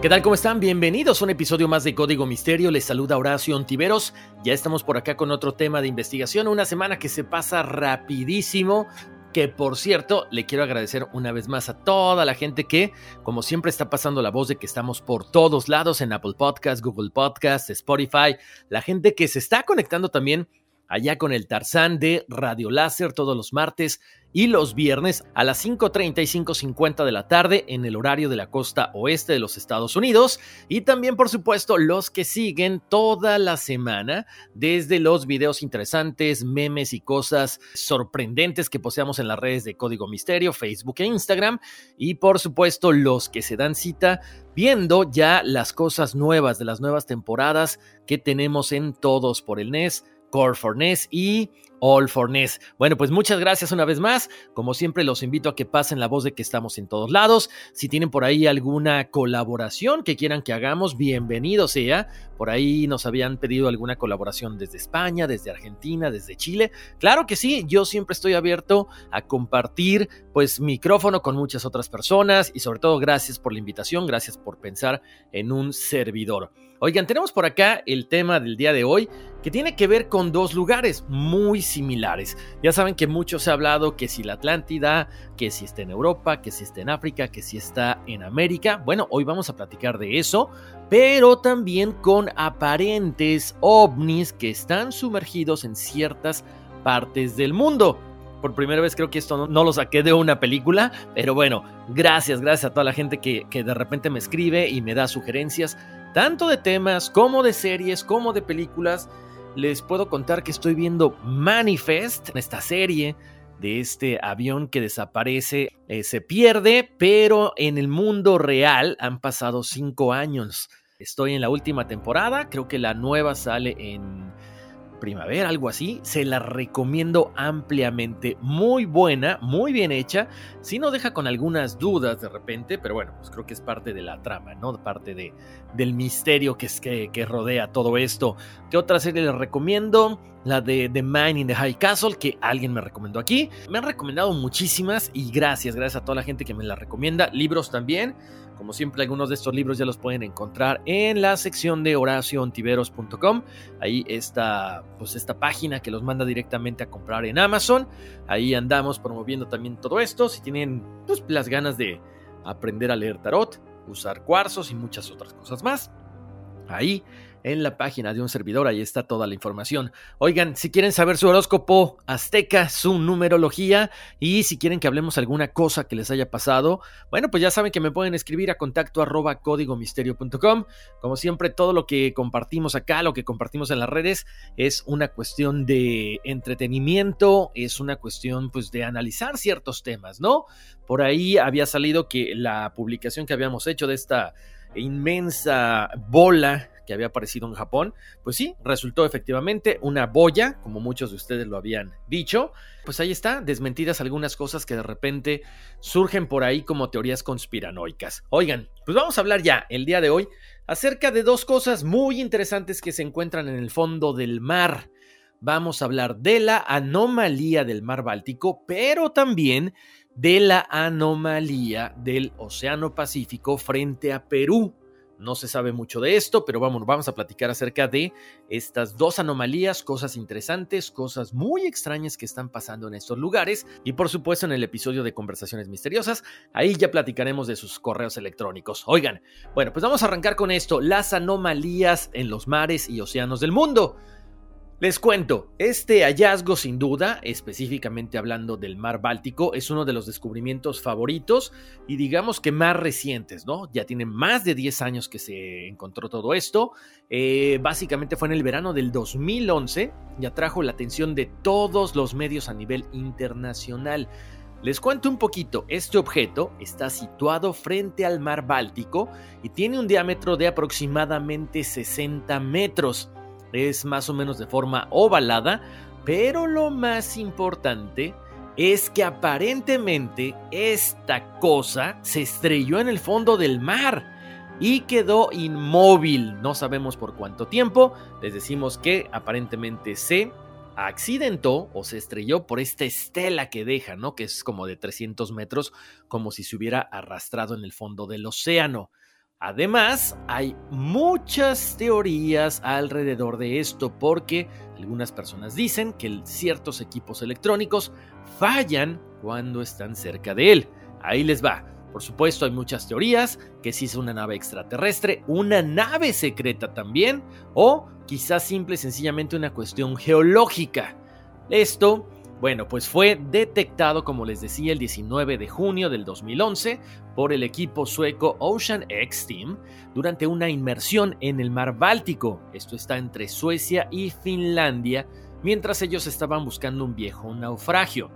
¿Qué tal? ¿Cómo están? Bienvenidos a un episodio más de Código Misterio. Les saluda Horacio Ontiveros. Ya estamos por acá con otro tema de investigación. Una semana que se pasa rapidísimo. Que por cierto, le quiero agradecer una vez más a toda la gente que, como siempre, está pasando la voz de que estamos por todos lados en Apple Podcasts, Google Podcasts, Spotify. La gente que se está conectando también allá con el Tarzán de Radio Láser todos los martes y los viernes a las 5.30 y 5.50 de la tarde en el horario de la costa oeste de los Estados Unidos. Y también por supuesto los que siguen toda la semana desde los videos interesantes, memes y cosas sorprendentes que poseamos en las redes de Código Misterio, Facebook e Instagram. Y por supuesto los que se dan cita viendo ya las cosas nuevas de las nuevas temporadas que tenemos en Todos por el NES Core for NES y All for NES. Bueno, pues muchas gracias una vez más. Como siempre, los invito a que pasen la voz de que estamos en todos lados. Si tienen por ahí alguna colaboración que quieran que hagamos, bienvenido sea. Por ahí nos habían pedido alguna colaboración desde España, desde Argentina, desde Chile. Claro que sí, yo siempre estoy abierto a compartir pues micrófono con muchas otras personas y sobre todo gracias por la invitación, gracias por pensar en un servidor. Oigan, tenemos por acá el tema del día de hoy que tiene que ver con dos lugares muy similares. Ya saben que mucho se ha hablado que si la Atlántida, que si está en Europa, que si está en África, que si está en América. Bueno, hoy vamos a platicar de eso, pero también con aparentes ovnis que están sumergidos en ciertas partes del mundo. Por primera vez creo que esto no, lo saqué de una película, pero bueno, gracias, gracias a toda la gente que, que de repente me escribe y me da sugerencias tanto de temas como de series, como de películas. Les puedo contar que estoy viendo Manifest, esta serie de este avión que desaparece, eh, se pierde, pero en el mundo real han pasado cinco años. Estoy en la última temporada, creo que la nueva sale en primavera, algo así, se la recomiendo ampliamente. Muy buena, muy bien hecha. Si no deja con algunas dudas de repente, pero bueno, pues creo que es parte de la trama, ¿no? Parte de, del misterio que, es, que, que rodea todo esto. ¿Qué otra serie les recomiendo? La de The Man in the High Castle, que alguien me recomendó aquí. Me han recomendado muchísimas y gracias, gracias a toda la gente que me la recomienda. Libros también. Como siempre, algunos de estos libros ya los pueden encontrar en la sección de horacioontiveros.com. Ahí está pues esta página que los manda directamente a comprar en Amazon. Ahí andamos promoviendo también todo esto. Si tienen pues, las ganas de aprender a leer tarot, usar cuarzos y muchas otras cosas más. Ahí en la página de un servidor, ahí está toda la información. Oigan, si quieren saber su horóscopo azteca, su numerología y si quieren que hablemos alguna cosa que les haya pasado, bueno, pues ya saben que me pueden escribir a contacto arroba códigomisterio.com. Como siempre, todo lo que compartimos acá, lo que compartimos en las redes, es una cuestión de entretenimiento, es una cuestión pues de analizar ciertos temas, ¿no? Por ahí había salido que la publicación que habíamos hecho de esta inmensa bola que había aparecido en Japón, pues sí, resultó efectivamente una boya, como muchos de ustedes lo habían dicho. Pues ahí está, desmentidas algunas cosas que de repente surgen por ahí como teorías conspiranoicas. Oigan, pues vamos a hablar ya el día de hoy acerca de dos cosas muy interesantes que se encuentran en el fondo del mar. Vamos a hablar de la anomalía del mar Báltico, pero también de la anomalía del Océano Pacífico frente a Perú. No se sabe mucho de esto, pero vamos, vamos a platicar acerca de estas dos anomalías, cosas interesantes, cosas muy extrañas que están pasando en estos lugares. Y por supuesto en el episodio de Conversaciones Misteriosas, ahí ya platicaremos de sus correos electrónicos. Oigan, bueno, pues vamos a arrancar con esto, las anomalías en los mares y océanos del mundo. Les cuento, este hallazgo sin duda, específicamente hablando del mar Báltico, es uno de los descubrimientos favoritos y digamos que más recientes, ¿no? Ya tiene más de 10 años que se encontró todo esto. Eh, básicamente fue en el verano del 2011 y atrajo la atención de todos los medios a nivel internacional. Les cuento un poquito, este objeto está situado frente al mar Báltico y tiene un diámetro de aproximadamente 60 metros es más o menos de forma ovalada, pero lo más importante es que aparentemente esta cosa se estrelló en el fondo del mar y quedó inmóvil. No sabemos por cuánto tiempo. Les decimos que aparentemente se accidentó o se estrelló por esta estela que deja, ¿no? Que es como de 300 metros, como si se hubiera arrastrado en el fondo del océano. Además, hay muchas teorías alrededor de esto porque algunas personas dicen que ciertos equipos electrónicos fallan cuando están cerca de él. Ahí les va. Por supuesto, hay muchas teorías, que si es una nave extraterrestre, una nave secreta también, o quizás simple y sencillamente una cuestión geológica. Esto bueno, pues fue detectado, como les decía, el 19 de junio del 2011 por el equipo sueco Ocean X Team durante una inmersión en el mar Báltico. Esto está entre Suecia y Finlandia, mientras ellos estaban buscando un viejo naufragio.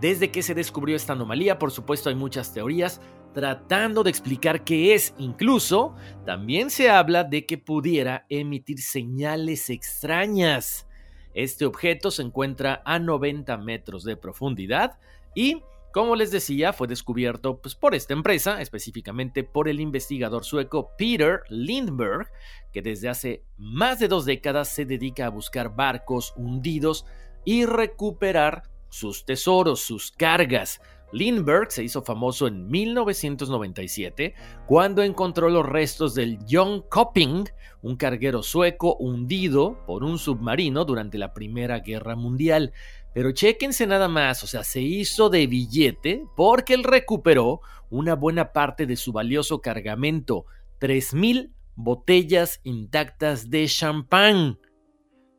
Desde que se descubrió esta anomalía, por supuesto, hay muchas teorías tratando de explicar qué es. Incluso también se habla de que pudiera emitir señales extrañas. Este objeto se encuentra a 90 metros de profundidad y, como les decía, fue descubierto pues, por esta empresa, específicamente por el investigador sueco Peter Lindberg, que desde hace más de dos décadas se dedica a buscar barcos hundidos y recuperar sus tesoros, sus cargas. Lindbergh se hizo famoso en 1997 cuando encontró los restos del John Copping, un carguero sueco hundido por un submarino durante la Primera Guerra Mundial. Pero chéquense nada más, o sea, se hizo de billete porque él recuperó una buena parte de su valioso cargamento, 3.000 botellas intactas de champán.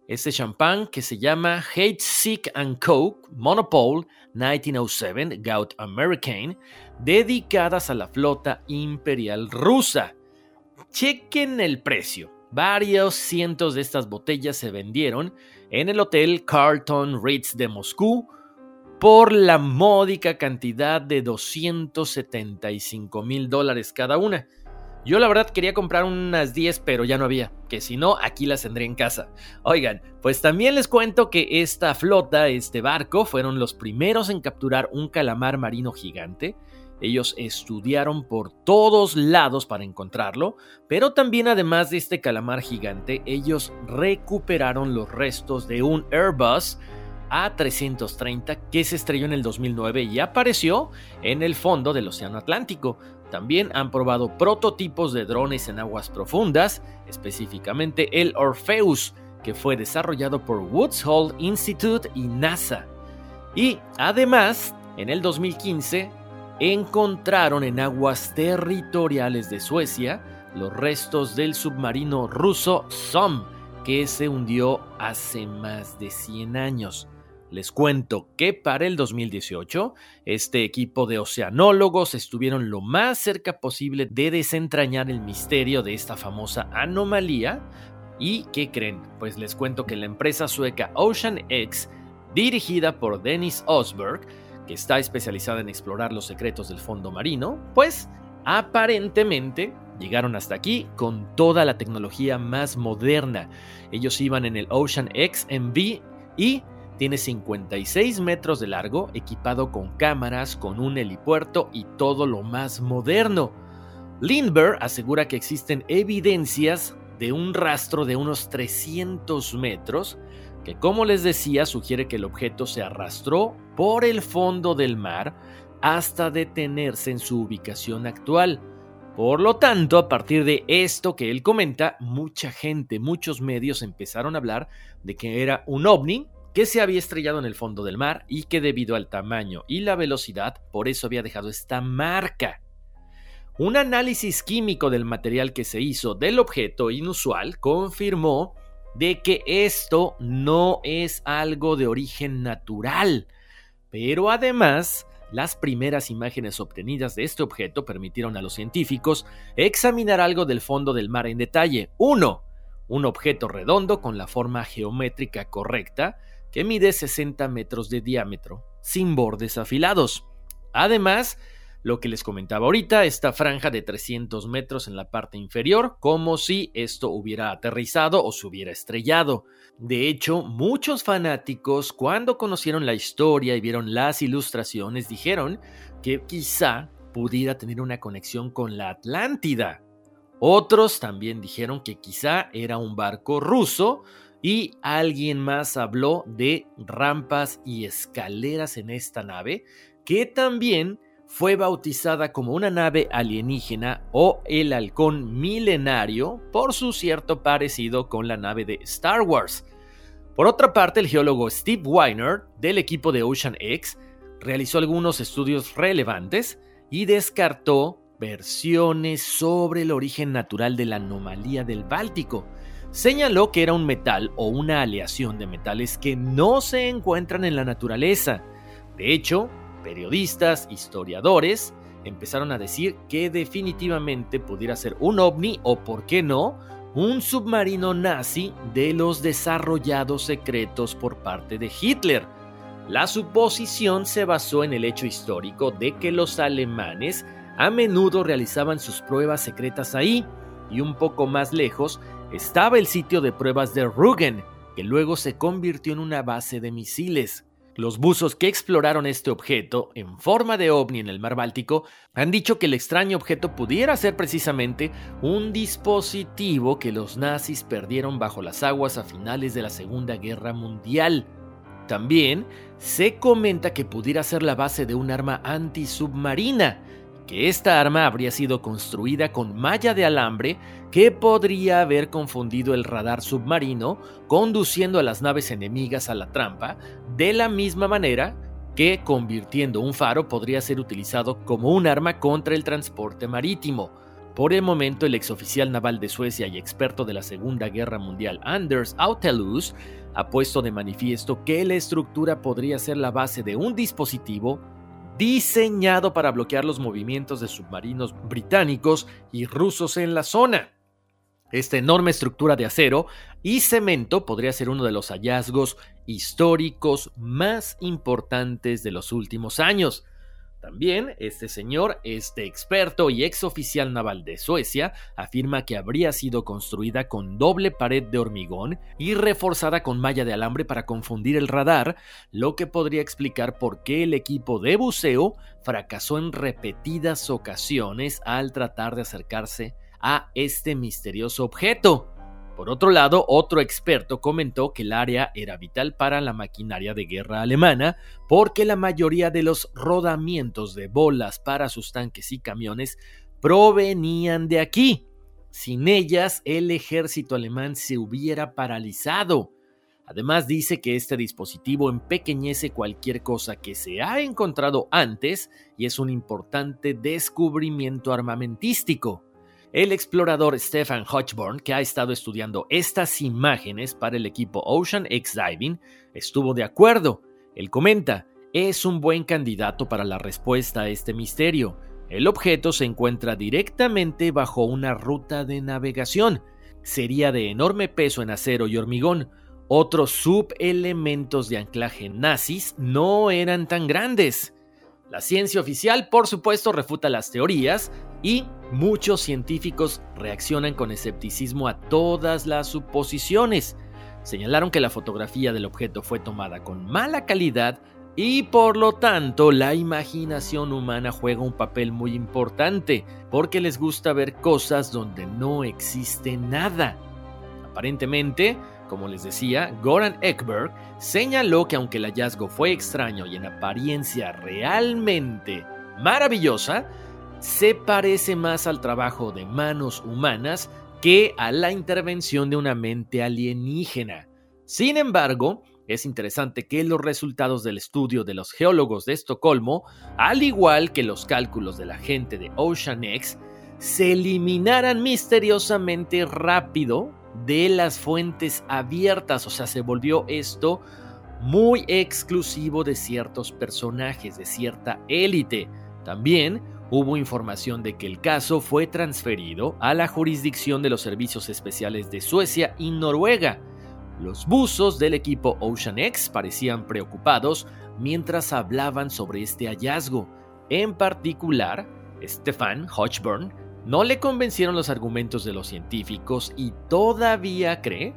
Ese champán que se llama Hate Sick and Coke Monopole 1907 Gout American, dedicadas a la flota imperial rusa. Chequen el precio. Varios cientos de estas botellas se vendieron en el Hotel Carlton Ritz de Moscú por la módica cantidad de 275 mil dólares cada una. Yo la verdad quería comprar unas 10, pero ya no había, que si no, aquí las tendré en casa. Oigan, pues también les cuento que esta flota, este barco, fueron los primeros en capturar un calamar marino gigante. Ellos estudiaron por todos lados para encontrarlo, pero también además de este calamar gigante, ellos recuperaron los restos de un Airbus A330 que se estrelló en el 2009 y apareció en el fondo del Océano Atlántico. También han probado prototipos de drones en aguas profundas, específicamente el Orpheus, que fue desarrollado por Woods Hole Institute y NASA. Y además, en el 2015, encontraron en aguas territoriales de Suecia los restos del submarino ruso SOM, que se hundió hace más de 100 años. Les cuento que para el 2018, este equipo de oceanólogos estuvieron lo más cerca posible de desentrañar el misterio de esta famosa anomalía. ¿Y qué creen? Pues les cuento que la empresa sueca Ocean X, dirigida por Dennis Osberg, que está especializada en explorar los secretos del fondo marino, pues aparentemente llegaron hasta aquí con toda la tecnología más moderna. Ellos iban en el Ocean X MV y tiene 56 metros de largo, equipado con cámaras, con un helipuerto y todo lo más moderno. Lindbergh asegura que existen evidencias de un rastro de unos 300 metros, que como les decía sugiere que el objeto se arrastró por el fondo del mar hasta detenerse en su ubicación actual. Por lo tanto, a partir de esto que él comenta, mucha gente, muchos medios empezaron a hablar de que era un ovni que se había estrellado en el fondo del mar y que debido al tamaño y la velocidad, por eso había dejado esta marca. Un análisis químico del material que se hizo del objeto inusual confirmó de que esto no es algo de origen natural, pero además las primeras imágenes obtenidas de este objeto permitieron a los científicos examinar algo del fondo del mar en detalle. Uno, un objeto redondo con la forma geométrica correcta que mide 60 metros de diámetro, sin bordes afilados. Además, lo que les comentaba ahorita, esta franja de 300 metros en la parte inferior, como si esto hubiera aterrizado o se hubiera estrellado. De hecho, muchos fanáticos, cuando conocieron la historia y vieron las ilustraciones, dijeron que quizá pudiera tener una conexión con la Atlántida. Otros también dijeron que quizá era un barco ruso y alguien más habló de rampas y escaleras en esta nave que también fue bautizada como una nave alienígena o el halcón milenario por su cierto parecido con la nave de Star Wars. Por otra parte, el geólogo Steve Weiner del equipo de Ocean X realizó algunos estudios relevantes y descartó versiones sobre el origen natural de la anomalía del Báltico. Señaló que era un metal o una aleación de metales que no se encuentran en la naturaleza. De hecho, periodistas, historiadores, empezaron a decir que definitivamente pudiera ser un ovni o, por qué no, un submarino nazi de los desarrollados secretos por parte de Hitler. La suposición se basó en el hecho histórico de que los alemanes a menudo realizaban sus pruebas secretas ahí, y un poco más lejos estaba el sitio de pruebas de Rügen, que luego se convirtió en una base de misiles. Los buzos que exploraron este objeto en forma de ovni en el mar Báltico han dicho que el extraño objeto pudiera ser precisamente un dispositivo que los nazis perdieron bajo las aguas a finales de la Segunda Guerra Mundial. También se comenta que pudiera ser la base de un arma antisubmarina, que esta arma habría sido construida con malla de alambre que podría haber confundido el radar submarino, conduciendo a las naves enemigas a la trampa, de la misma manera que convirtiendo un faro podría ser utilizado como un arma contra el transporte marítimo. Por el momento, el exoficial naval de Suecia y experto de la Segunda Guerra Mundial, Anders Autelus, ha puesto de manifiesto que la estructura podría ser la base de un dispositivo diseñado para bloquear los movimientos de submarinos británicos y rusos en la zona. Esta enorme estructura de acero y cemento podría ser uno de los hallazgos históricos más importantes de los últimos años. También este señor, este experto y ex oficial naval de Suecia, afirma que habría sido construida con doble pared de hormigón y reforzada con malla de alambre para confundir el radar, lo que podría explicar por qué el equipo de buceo fracasó en repetidas ocasiones al tratar de acercarse a este misterioso objeto. Por otro lado, otro experto comentó que el área era vital para la maquinaria de guerra alemana porque la mayoría de los rodamientos de bolas para sus tanques y camiones provenían de aquí. Sin ellas, el ejército alemán se hubiera paralizado. Además dice que este dispositivo empequeñece cualquier cosa que se ha encontrado antes y es un importante descubrimiento armamentístico. El explorador Stefan Hodgborn, que ha estado estudiando estas imágenes para el equipo Ocean X Diving, estuvo de acuerdo. Él comenta, es un buen candidato para la respuesta a este misterio. El objeto se encuentra directamente bajo una ruta de navegación. Sería de enorme peso en acero y hormigón. Otros subelementos de anclaje nazis no eran tan grandes. La ciencia oficial, por supuesto, refuta las teorías y muchos científicos reaccionan con escepticismo a todas las suposiciones. Señalaron que la fotografía del objeto fue tomada con mala calidad y por lo tanto la imaginación humana juega un papel muy importante porque les gusta ver cosas donde no existe nada. Aparentemente, como les decía, Goran Ekberg señaló que aunque el hallazgo fue extraño y en apariencia realmente maravillosa, se parece más al trabajo de manos humanas que a la intervención de una mente alienígena. Sin embargo, es interesante que los resultados del estudio de los geólogos de Estocolmo, al igual que los cálculos de la gente de OceanX, se eliminaran misteriosamente rápido de las fuentes abiertas, o sea, se volvió esto muy exclusivo de ciertos personajes, de cierta élite. También hubo información de que el caso fue transferido a la jurisdicción de los servicios especiales de Suecia y Noruega. Los buzos del equipo Ocean X parecían preocupados mientras hablaban sobre este hallazgo. En particular, Stefan Hodgburn no le convencieron los argumentos de los científicos y todavía cree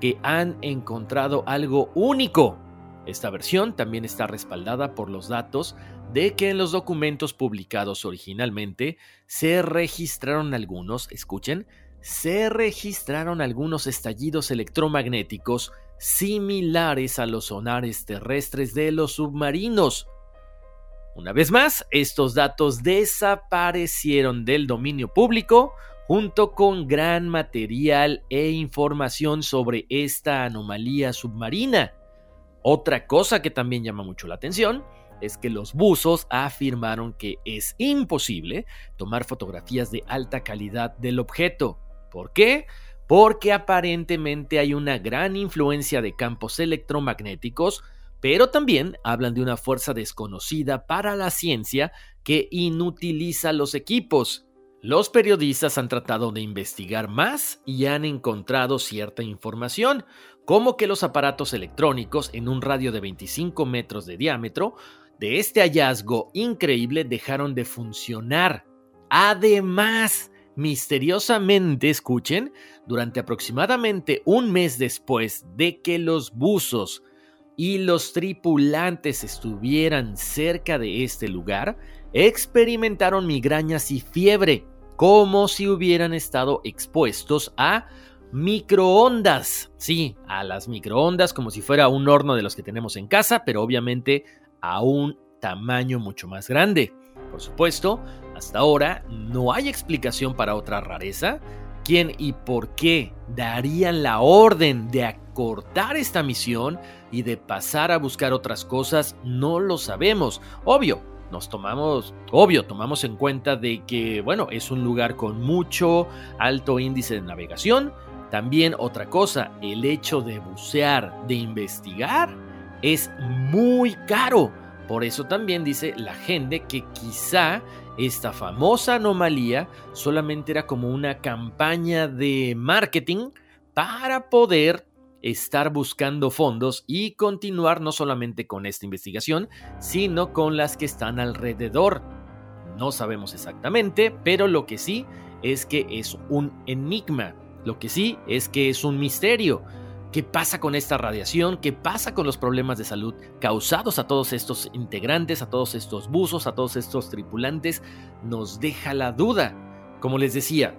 que han encontrado algo único. Esta versión también está respaldada por los datos de que en los documentos publicados originalmente se registraron algunos, escuchen, se registraron algunos estallidos electromagnéticos similares a los sonares terrestres de los submarinos, una vez más, estos datos desaparecieron del dominio público junto con gran material e información sobre esta anomalía submarina. Otra cosa que también llama mucho la atención es que los buzos afirmaron que es imposible tomar fotografías de alta calidad del objeto. ¿Por qué? Porque aparentemente hay una gran influencia de campos electromagnéticos pero también hablan de una fuerza desconocida para la ciencia que inutiliza los equipos. Los periodistas han tratado de investigar más y han encontrado cierta información, como que los aparatos electrónicos en un radio de 25 metros de diámetro de este hallazgo increíble dejaron de funcionar. Además, misteriosamente, escuchen, durante aproximadamente un mes después de que los buzos y los tripulantes estuvieran cerca de este lugar, experimentaron migrañas y fiebre, como si hubieran estado expuestos a microondas. Sí, a las microondas, como si fuera un horno de los que tenemos en casa, pero obviamente a un tamaño mucho más grande. Por supuesto, hasta ahora no hay explicación para otra rareza. ¿Quién y por qué darían la orden de acortar esta misión y de pasar a buscar otras cosas no lo sabemos. Obvio, nos tomamos, obvio, tomamos en cuenta de que, bueno, es un lugar con mucho alto índice de navegación. También otra cosa, el hecho de bucear, de investigar, es muy caro. Por eso también dice la gente que quizá esta famosa anomalía solamente era como una campaña de marketing para poder estar buscando fondos y continuar no solamente con esta investigación, sino con las que están alrededor. No sabemos exactamente, pero lo que sí es que es un enigma. Lo que sí es que es un misterio. ¿Qué pasa con esta radiación? ¿Qué pasa con los problemas de salud causados a todos estos integrantes, a todos estos buzos, a todos estos tripulantes? Nos deja la duda. Como les decía,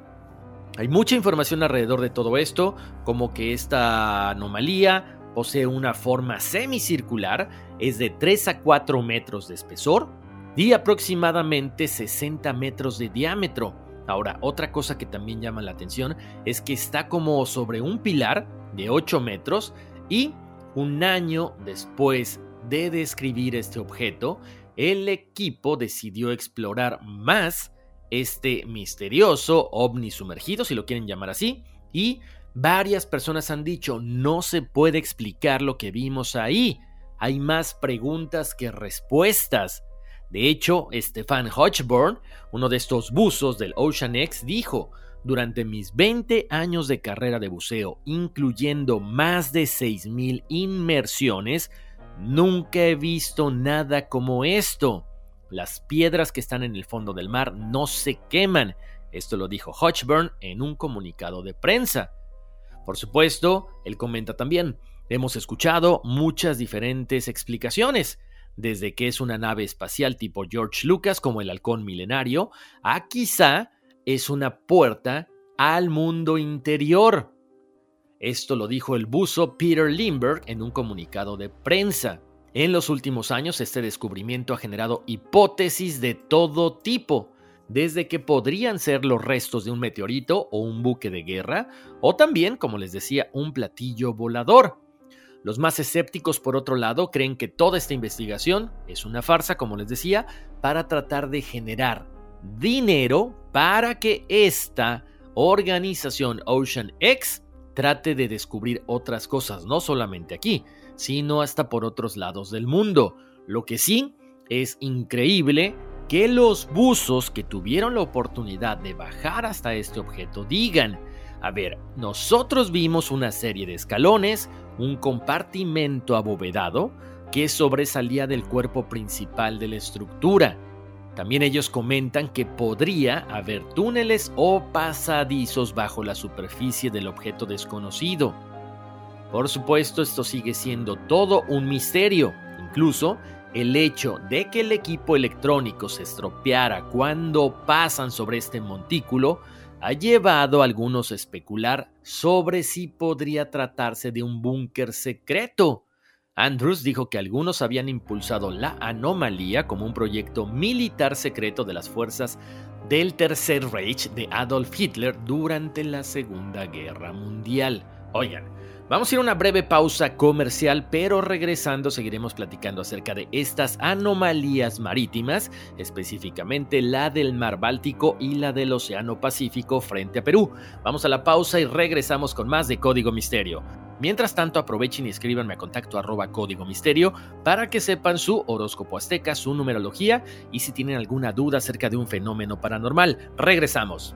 hay mucha información alrededor de todo esto, como que esta anomalía posee una forma semicircular, es de 3 a 4 metros de espesor y aproximadamente 60 metros de diámetro. Ahora, otra cosa que también llama la atención es que está como sobre un pilar de 8 metros y un año después de describir este objeto, el equipo decidió explorar más este misterioso ovni sumergido, si lo quieren llamar así, y varias personas han dicho, no se puede explicar lo que vimos ahí, hay más preguntas que respuestas. De hecho, Stefan Hodgborn, uno de estos buzos del Ocean X, dijo, durante mis 20 años de carrera de buceo, incluyendo más de 6.000 inmersiones, nunca he visto nada como esto. las piedras que están en el fondo del mar no se queman. Esto lo dijo Hodgburn en un comunicado de prensa. Por supuesto, él comenta también, hemos escuchado muchas diferentes explicaciones, desde que es una nave espacial tipo George Lucas como el halcón milenario, a quizá es una puerta al mundo interior. Esto lo dijo el buzo Peter Lindbergh en un comunicado de prensa. En los últimos años este descubrimiento ha generado hipótesis de todo tipo, desde que podrían ser los restos de un meteorito o un buque de guerra, o también, como les decía, un platillo volador. Los más escépticos, por otro lado, creen que toda esta investigación es una farsa, como les decía, para tratar de generar dinero para que esta organización Ocean X trate de descubrir otras cosas, no solamente aquí, sino hasta por otros lados del mundo. Lo que sí es increíble que los buzos que tuvieron la oportunidad de bajar hasta este objeto digan, a ver, nosotros vimos una serie de escalones, un compartimento abovedado que sobresalía del cuerpo principal de la estructura. También ellos comentan que podría haber túneles o pasadizos bajo la superficie del objeto desconocido. Por supuesto, esto sigue siendo todo un misterio. Incluso el hecho de que el equipo electrónico se estropeara cuando pasan sobre este montículo ha llevado a algunos a especular sobre si podría tratarse de un búnker secreto. Andrews dijo que algunos habían impulsado la anomalía como un proyecto militar secreto de las fuerzas del Tercer Reich de Adolf Hitler durante la Segunda Guerra Mundial. Oigan, Vamos a ir a una breve pausa comercial, pero regresando seguiremos platicando acerca de estas anomalías marítimas, específicamente la del mar Báltico y la del Océano Pacífico frente a Perú. Vamos a la pausa y regresamos con más de Código Misterio. Mientras tanto, aprovechen y escríbanme a contacto arroba código misterio para que sepan su horóscopo azteca, su numerología y si tienen alguna duda acerca de un fenómeno paranormal. Regresamos.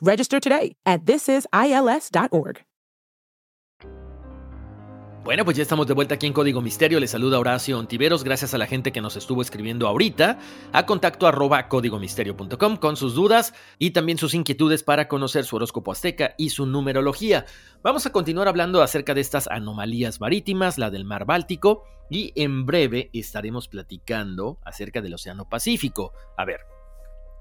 Register today at thisisils.org. Bueno, pues ya estamos de vuelta aquí en Código Misterio. Les saluda Horacio Ontiveros. Gracias a la gente que nos estuvo escribiendo ahorita a contacto arroba códigomisterio.com con sus dudas y también sus inquietudes para conocer su horóscopo azteca y su numerología. Vamos a continuar hablando acerca de estas anomalías marítimas, la del mar Báltico, y en breve estaremos platicando acerca del Océano Pacífico. A ver,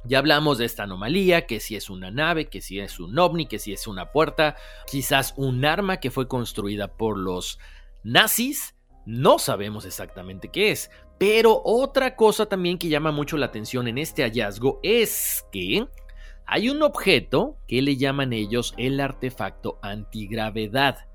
ya hablamos de esta anomalía, que si es una nave, que si es un ovni, que si es una puerta, quizás un arma que fue construida por los nazis, no sabemos exactamente qué es. Pero otra cosa también que llama mucho la atención en este hallazgo es que hay un objeto que le llaman ellos el artefacto antigravedad.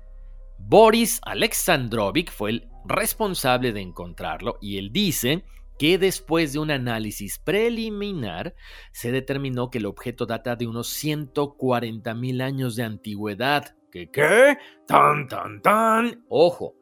Boris Alexandrovich fue el responsable de encontrarlo y él dice que después de un análisis preliminar se determinó que el objeto data de unos 140 mil años de antigüedad. ¿Qué qué? Tan, tan, tan. Ojo,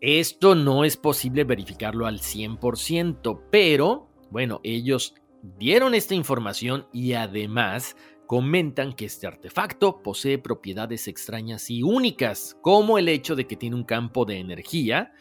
esto no es posible verificarlo al 100%, pero bueno, ellos dieron esta información y además comentan que este artefacto posee propiedades extrañas y únicas, como el hecho de que tiene un campo de energía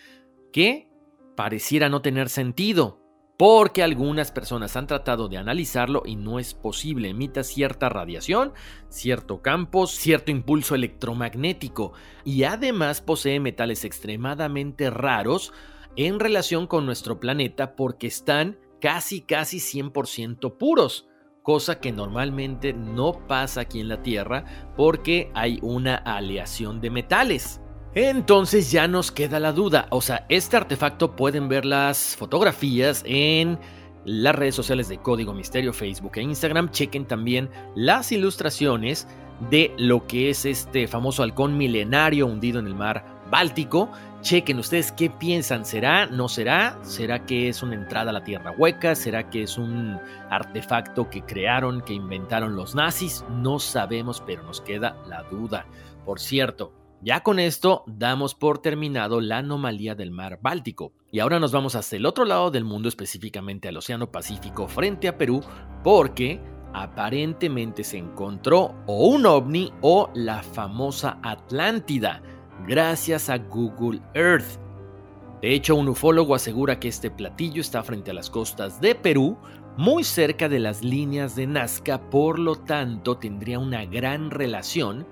que pareciera no tener sentido, porque algunas personas han tratado de analizarlo y no es posible. Emita cierta radiación, cierto campo, cierto impulso electromagnético y además posee metales extremadamente raros en relación con nuestro planeta porque están casi casi 100% puros, cosa que normalmente no pasa aquí en la Tierra porque hay una aleación de metales. Entonces ya nos queda la duda, o sea, este artefacto pueden ver las fotografías en las redes sociales de Código Misterio, Facebook e Instagram. Chequen también las ilustraciones de lo que es este famoso halcón milenario hundido en el mar Báltico Chequen ustedes qué piensan. ¿Será? ¿No será? ¿Será que es una entrada a la Tierra hueca? ¿Será que es un artefacto que crearon, que inventaron los nazis? No sabemos, pero nos queda la duda. Por cierto, ya con esto damos por terminado la anomalía del mar Báltico. Y ahora nos vamos hacia el otro lado del mundo, específicamente al Océano Pacífico frente a Perú, porque aparentemente se encontró o un ovni o la famosa Atlántida, gracias a Google Earth. De hecho, un ufólogo asegura que este platillo está frente a las costas de Perú, muy cerca de las líneas de Nazca, por lo tanto tendría una gran relación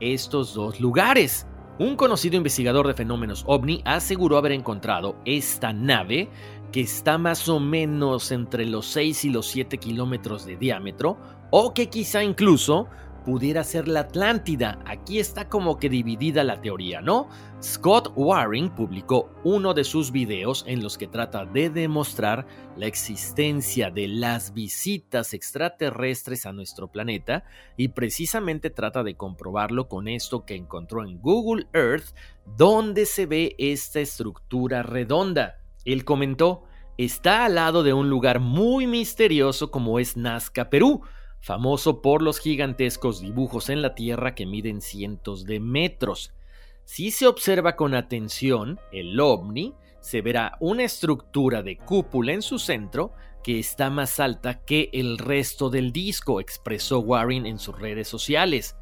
estos dos lugares. Un conocido investigador de fenómenos ovni aseguró haber encontrado esta nave que está más o menos entre los 6 y los 7 kilómetros de diámetro, o que quizá incluso pudiera ser la Atlántida. Aquí está como que dividida la teoría, ¿no? Scott Waring publicó uno de sus videos en los que trata de demostrar la existencia de las visitas extraterrestres a nuestro planeta y precisamente trata de comprobarlo con esto que encontró en Google Earth, donde se ve esta estructura redonda. Él comentó, está al lado de un lugar muy misterioso como es Nazca, Perú, famoso por los gigantescos dibujos en la Tierra que miden cientos de metros. Si se observa con atención el ovni, se verá una estructura de cúpula en su centro que está más alta que el resto del disco, expresó Warren en sus redes sociales.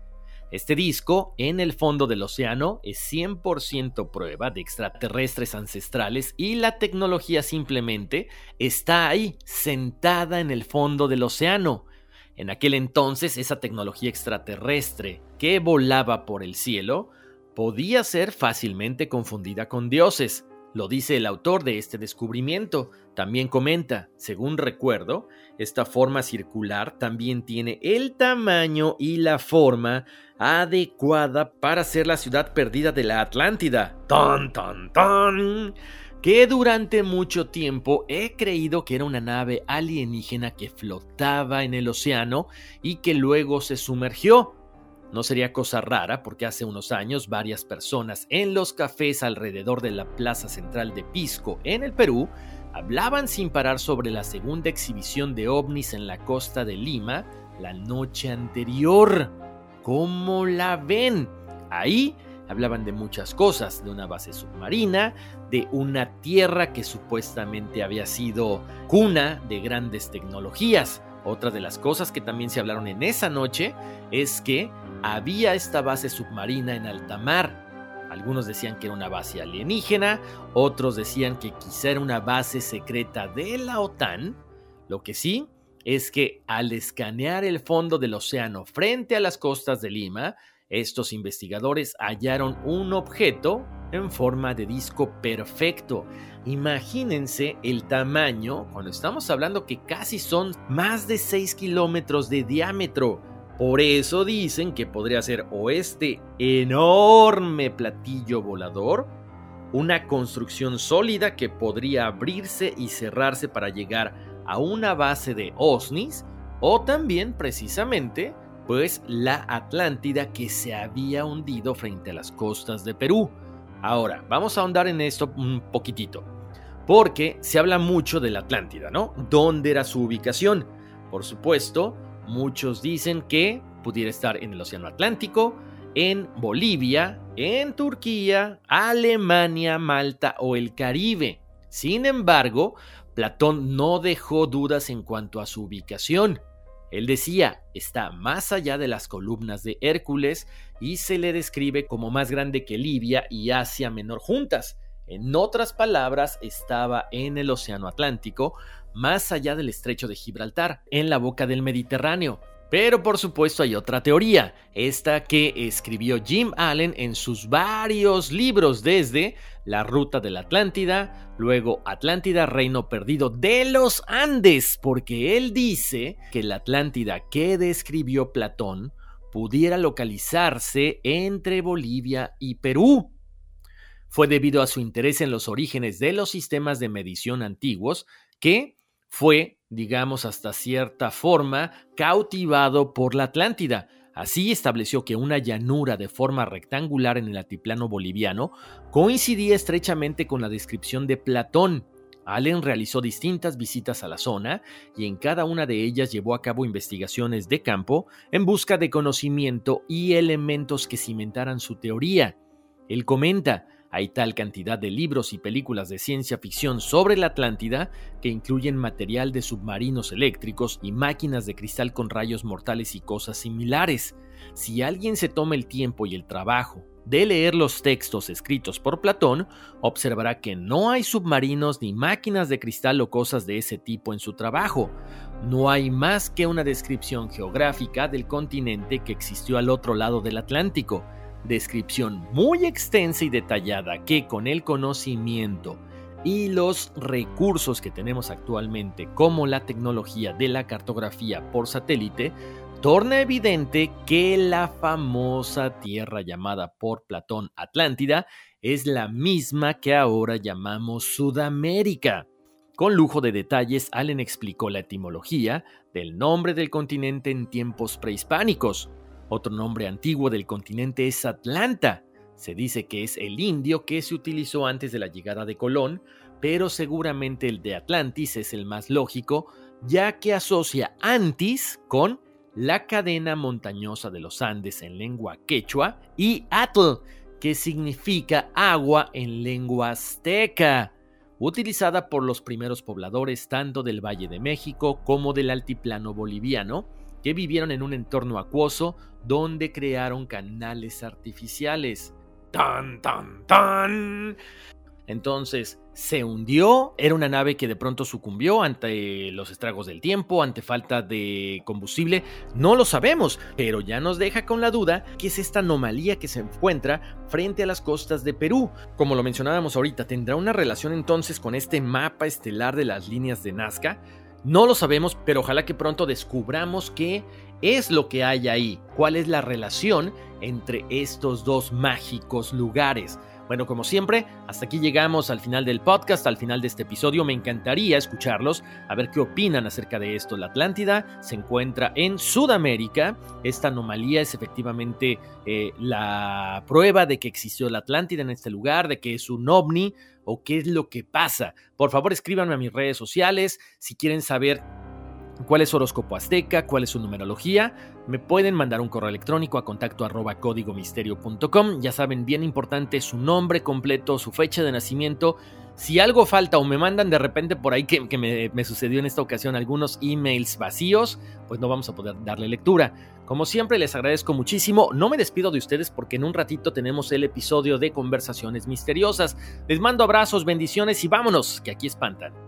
Este disco, en el fondo del océano, es 100% prueba de extraterrestres ancestrales y la tecnología simplemente está ahí, sentada en el fondo del océano. En aquel entonces esa tecnología extraterrestre que volaba por el cielo podía ser fácilmente confundida con dioses. Lo dice el autor de este descubrimiento. También comenta, según recuerdo, esta forma circular también tiene el tamaño y la forma adecuada para ser la ciudad perdida de la Atlántida. ¡Tan, tan, tan! Que durante mucho tiempo he creído que era una nave alienígena que flotaba en el océano y que luego se sumergió. No sería cosa rara porque hace unos años varias personas en los cafés alrededor de la plaza central de Pisco, en el Perú, hablaban sin parar sobre la segunda exhibición de ovnis en la costa de Lima la noche anterior. ¿Cómo la ven? Ahí Hablaban de muchas cosas, de una base submarina, de una tierra que supuestamente había sido cuna de grandes tecnologías. Otra de las cosas que también se hablaron en esa noche es que había esta base submarina en alta mar. Algunos decían que era una base alienígena, otros decían que quizá era una base secreta de la OTAN. Lo que sí es que al escanear el fondo del océano frente a las costas de Lima, estos investigadores hallaron un objeto en forma de disco perfecto. Imagínense el tamaño cuando estamos hablando que casi son más de 6 kilómetros de diámetro. Por eso dicen que podría ser o este enorme platillo volador, una construcción sólida que podría abrirse y cerrarse para llegar a una base de OSNIs, o también precisamente pues la Atlántida que se había hundido frente a las costas de Perú. Ahora, vamos a ahondar en esto un poquitito, porque se habla mucho de la Atlántida, ¿no? ¿Dónde era su ubicación? Por supuesto, muchos dicen que pudiera estar en el Océano Atlántico, en Bolivia, en Turquía, Alemania, Malta o el Caribe. Sin embargo, Platón no dejó dudas en cuanto a su ubicación. Él decía, está más allá de las columnas de Hércules y se le describe como más grande que Libia y Asia Menor juntas. En otras palabras, estaba en el Océano Atlántico, más allá del estrecho de Gibraltar, en la boca del Mediterráneo. Pero por supuesto hay otra teoría, esta que escribió Jim Allen en sus varios libros desde La Ruta de la Atlántida, luego Atlántida, Reino Perdido de los Andes, porque él dice que la Atlántida que describió Platón pudiera localizarse entre Bolivia y Perú. Fue debido a su interés en los orígenes de los sistemas de medición antiguos que fue, digamos, hasta cierta forma, cautivado por la Atlántida. Así estableció que una llanura de forma rectangular en el altiplano boliviano coincidía estrechamente con la descripción de Platón. Allen realizó distintas visitas a la zona y en cada una de ellas llevó a cabo investigaciones de campo en busca de conocimiento y elementos que cimentaran su teoría. Él comenta, hay tal cantidad de libros y películas de ciencia ficción sobre la Atlántida que incluyen material de submarinos eléctricos y máquinas de cristal con rayos mortales y cosas similares. Si alguien se toma el tiempo y el trabajo de leer los textos escritos por Platón, observará que no hay submarinos ni máquinas de cristal o cosas de ese tipo en su trabajo. No hay más que una descripción geográfica del continente que existió al otro lado del Atlántico descripción muy extensa y detallada que con el conocimiento y los recursos que tenemos actualmente, como la tecnología de la cartografía por satélite, torna evidente que la famosa tierra llamada por Platón Atlántida es la misma que ahora llamamos Sudamérica. Con lujo de detalles, Allen explicó la etimología del nombre del continente en tiempos prehispánicos, otro nombre antiguo del continente es Atlanta. Se dice que es el indio que se utilizó antes de la llegada de Colón, pero seguramente el de Atlantis es el más lógico, ya que asocia Antis con la cadena montañosa de los Andes en lengua quechua y Atl, que significa agua en lengua azteca, utilizada por los primeros pobladores tanto del Valle de México como del altiplano boliviano, que vivieron en un entorno acuoso donde crearon canales artificiales. ¡Tan, tan, tan! Entonces, se hundió, era una nave que de pronto sucumbió ante los estragos del tiempo, ante falta de combustible, no lo sabemos, pero ya nos deja con la duda que es esta anomalía que se encuentra frente a las costas de Perú. Como lo mencionábamos ahorita, ¿tendrá una relación entonces con este mapa estelar de las líneas de Nazca? No lo sabemos, pero ojalá que pronto descubramos qué es lo que hay ahí, cuál es la relación entre estos dos mágicos lugares. Bueno, como siempre, hasta aquí llegamos al final del podcast, al final de este episodio. Me encantaría escucharlos, a ver qué opinan acerca de esto. La Atlántida se encuentra en Sudamérica. Esta anomalía es efectivamente eh, la prueba de que existió la Atlántida en este lugar, de que es un ovni o qué es lo que pasa. Por favor, escríbanme a mis redes sociales si quieren saber cuál es horóscopo azteca, cuál es su numerología, me pueden mandar un correo electrónico a contacto arroba códigomisterio.com. Ya saben, bien importante su nombre completo, su fecha de nacimiento. Si algo falta o me mandan de repente por ahí que, me, sucedió en esta ocasión algunos emails vacíos, pues no vamos a poder darle lectura. Como siempre les agradezco muchísimo, no me despido de ustedes porque en un ratito tenemos el episodio de Conversaciones Misteriosas. Les mando abrazos, bendiciones y vámonos, que aquí espantan.